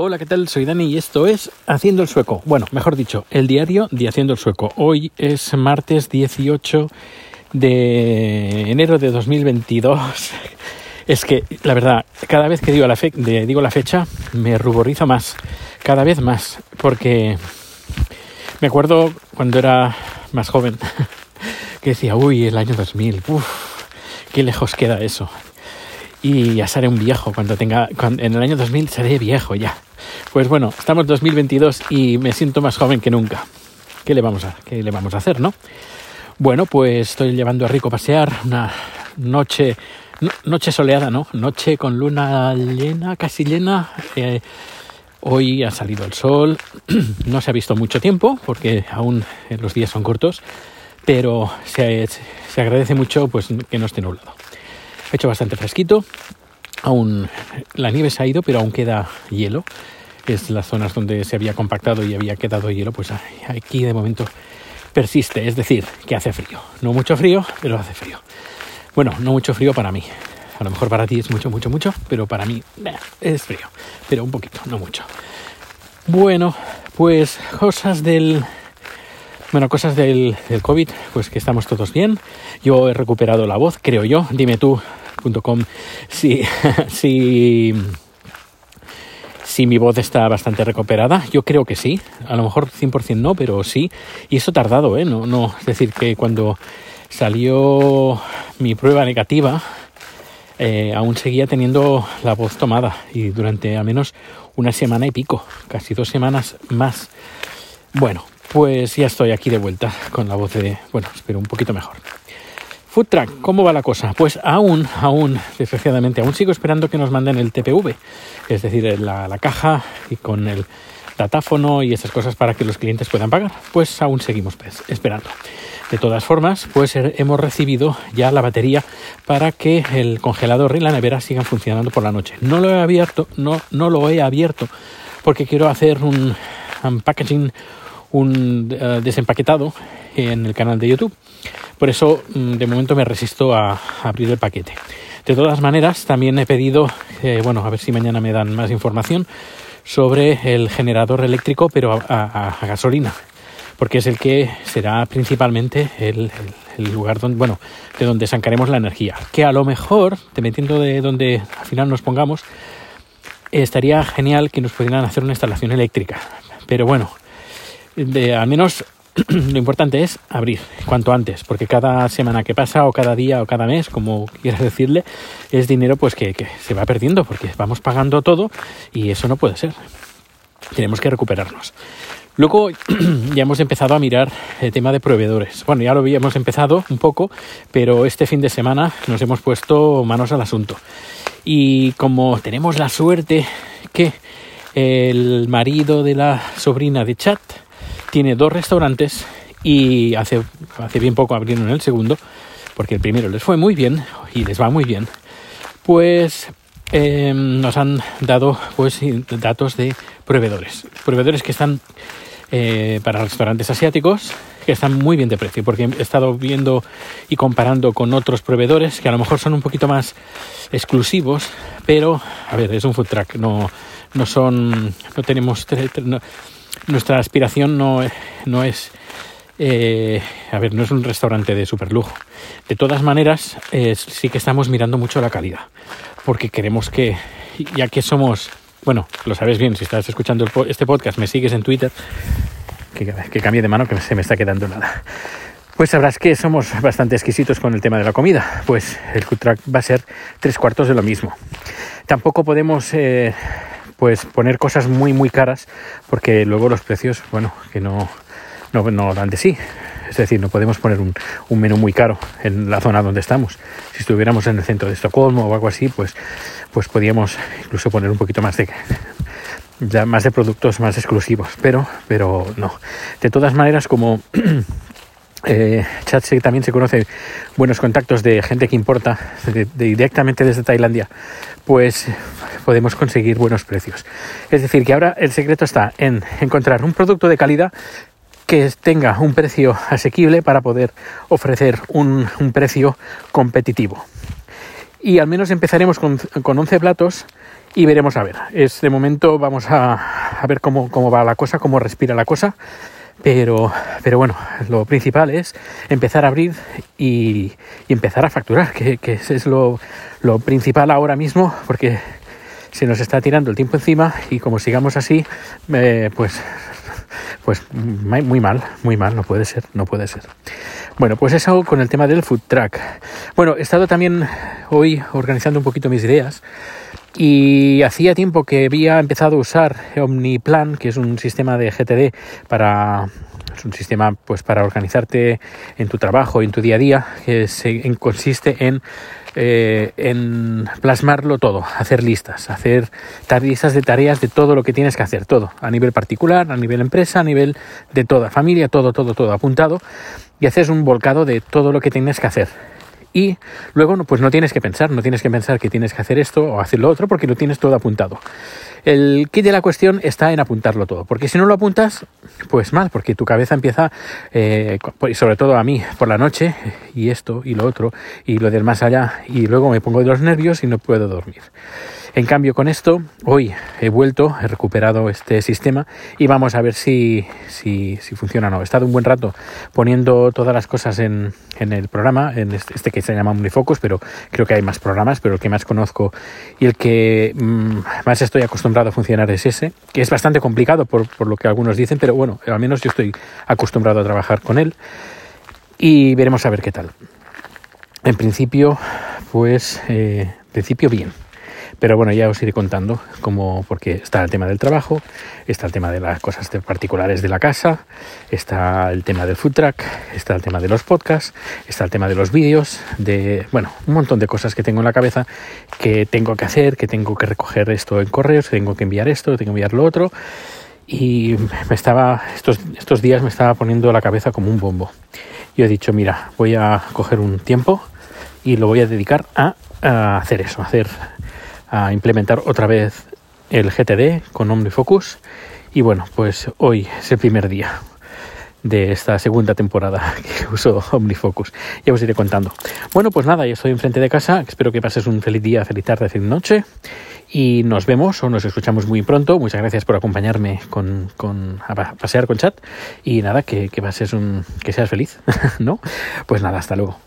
Hola, ¿qué tal? Soy Dani y esto es Haciendo el Sueco. Bueno, mejor dicho, el diario de Haciendo el Sueco. Hoy es martes 18 de enero de 2022. Es que, la verdad, cada vez que digo la, fecha, me ruborizo más. Cada vez más. Porque me acuerdo cuando era más joven que decía, uy, el año 2000, uff, qué lejos queda eso y ya seré un viejo cuando tenga en el año 2000 seré viejo ya pues bueno estamos en 2022 y me siento más joven que nunca. Qué le vamos a qué le vamos a hacer no bueno pues estoy llevando a Rico a pasear una noche noche soleada no noche con luna llena casi llena. Eh, hoy ha salido el sol. No se ha visto mucho tiempo porque aún los días son cortos pero se, se agradece mucho pues que no esté nublado. Ha hecho bastante fresquito. Aún la nieve se ha ido, pero aún queda hielo. Es las zonas donde se había compactado y había quedado hielo, pues aquí de momento persiste. Es decir, que hace frío. No mucho frío, pero hace frío. Bueno, no mucho frío para mí. A lo mejor para ti es mucho, mucho, mucho, pero para mí es frío. Pero un poquito, no mucho. Bueno, pues cosas del bueno, cosas del, del, COVID, pues que estamos todos bien. Yo he recuperado la voz, creo yo. Dime tú.com si, si, si mi voz está bastante recuperada. Yo creo que sí. A lo mejor 100% no, pero sí. Y eso tardado, ¿eh? No, no, es decir, que cuando salió mi prueba negativa, eh, aún seguía teniendo la voz tomada y durante al menos una semana y pico, casi dos semanas más. Bueno, pues ya estoy aquí de vuelta con la voz de, bueno, espero un poquito mejor. Food ¿cómo va la cosa? Pues aún, aún, desgraciadamente, aún sigo esperando que nos manden el TPV, es decir, la, caja y con el datáfono y esas cosas para que los clientes puedan pagar. Pues aún seguimos esperando. De todas formas, pues hemos recibido ya la batería para que el congelador y la nevera sigan funcionando por la noche. No lo he abierto, no, no lo he abierto porque quiero hacer un packaging un eh, desempaquetado en el canal de YouTube. Por eso, mm, de momento, me resisto a, abrir el paquete. De todas maneras, también he pedido, eh, bueno, a ver si mañana me dan más información sobre el generador eléctrico, pero a, gasolina, porque es el que será principalmente el, lugar donde, bueno, de donde sacaremos la energía. Que a lo mejor, dependiendo de donde al final nos pongamos, estaría genial que nos pudieran hacer una instalación eléctrica. Pero bueno, al menos lo importante es abrir cuanto antes, porque cada semana que pasa o cada día o cada mes, como quieras decirle, es dinero pues que, se va perdiendo porque vamos pagando todo y eso no puede ser. Tenemos que recuperarnos. Luego ya hemos empezado a mirar el tema de proveedores. Bueno, ya lo habíamos empezado un poco, pero este fin de semana nos hemos puesto manos al asunto. Y como tenemos la suerte que el marido de la sobrina de Chat tiene dos restaurantes y hace, hace bien poco abrieron el segundo, porque el primero les fue muy bien y les va muy bien, pues eh, nos han dado pues datos de proveedores, proveedores que están eh, para restaurantes asiáticos que están muy bien de precio, porque he estado viendo y comparando con otros proveedores que a lo mejor son un poquito más exclusivos, pero a ver, es un food truck, no, no son, no tenemos, nuestra aspiración no, no es eh, a ver, no es un restaurante de super lujo. De todas maneras, eh, sí que estamos mirando mucho la calidad, porque queremos que, ya que somos, bueno, lo sabes bien, si estás escuchando este podcast, me sigues en Twitter, que, cambie de mano, que se me está quedando nada. Pues sabrás que somos bastante exquisitos con el tema de la comida, pues el food va a ser tres cuartos de lo mismo. Tampoco podemos eh, pues poner cosas muy muy caras porque luego los precios, bueno, que no, no, no dan de sí. Es decir, no podemos poner un, menú muy caro en la zona donde estamos. Si estuviéramos en el centro de Estocolmo o algo así, pues, pues podríamos incluso poner un poquito más de, ya más de productos más exclusivos. Pero, pero no. De todas maneras, como eh, Chat también se conoce buenos contactos de gente que importa directamente desde Tailandia, pues podemos conseguir buenos precios. Es decir, que ahora el secreto está en encontrar un producto de calidad que tenga un precio asequible para poder ofrecer un, precio competitivo. Y al menos empezaremos con, con 11 platos y veremos a ver. Es de momento vamos a, a ver cómo, cómo va la cosa, cómo respira la cosa. Pero, pero bueno, lo principal es empezar a abrir y, y empezar a facturar, que, que es lo, principal ahora mismo, porque se nos está tirando el tiempo encima y como sigamos así, eh, pues, pues muy mal, muy mal, no puede ser, no puede ser. Bueno, pues eso con el tema del food track. Bueno, he estado también hoy organizando un poquito mis ideas y hacía tiempo que había empezado a usar OmniPlan, que es un sistema de GTD para es un sistema pues para organizarte en tu trabajo en tu día a día que se, consiste en eh, en plasmarlo todo, hacer listas, hacer listas de tareas de todo lo que tienes que hacer, todo, a nivel particular, a nivel empresa, a nivel de toda familia, todo, todo, todo apuntado, y haces un volcado de todo lo que tienes que hacer. Y luego pues no tienes que pensar, no tienes que pensar que tienes que hacer esto o hacer lo otro porque lo tienes todo apuntado. El kit de la cuestión está en apuntarlo todo, porque si no lo apuntas, pues mal, porque tu cabeza empieza, eh, sobre todo a mí, por la noche, y esto, y lo otro, y lo del más allá, y luego me pongo de los nervios y no puedo dormir. En cambio, con esto, hoy he vuelto, he recuperado este sistema y vamos a ver si, si, funciona o no. He estado un buen rato poniendo todas las cosas en, en el programa, en este, este, que se llama Omnifocus, pero creo que hay más programas, pero el que más conozco y el que mm, más estoy acostumbrado a funcionar es ese, que es bastante complicado por, por lo que algunos dicen, pero bueno, al menos yo estoy acostumbrado a trabajar con él y veremos a ver qué tal. En principio, pues, eh, principio bien. Pero bueno, ya os iré contando cómo, porque está el tema del trabajo, está el tema de las cosas particulares de la casa, está el tema del food track, está el tema de los podcasts, está el tema de los vídeos, de, bueno, un montón de cosas que tengo en la cabeza que tengo que hacer, que tengo que recoger esto en correos, que tengo que enviar esto, tengo que enviar lo otro. Y me estaba, estos, estos días me estaba poniendo la cabeza como un bombo. Yo he dicho, mira, voy a coger un tiempo y lo voy a dedicar a, a hacer eso, a hacer a implementar otra vez el GTD con OmniFocus y bueno, pues hoy es el primer día de esta segunda temporada que uso OmniFocus. Ya os iré contando. Bueno, pues nada, ya estoy enfrente de casa. Espero que pases un feliz día, feliz tarde, feliz noche. Y nos vemos o nos escuchamos muy pronto. Muchas gracias por acompañarme con, con a pasear con chat. Y nada, que, que pases un. que seas feliz, ¿no? Pues nada, hasta luego.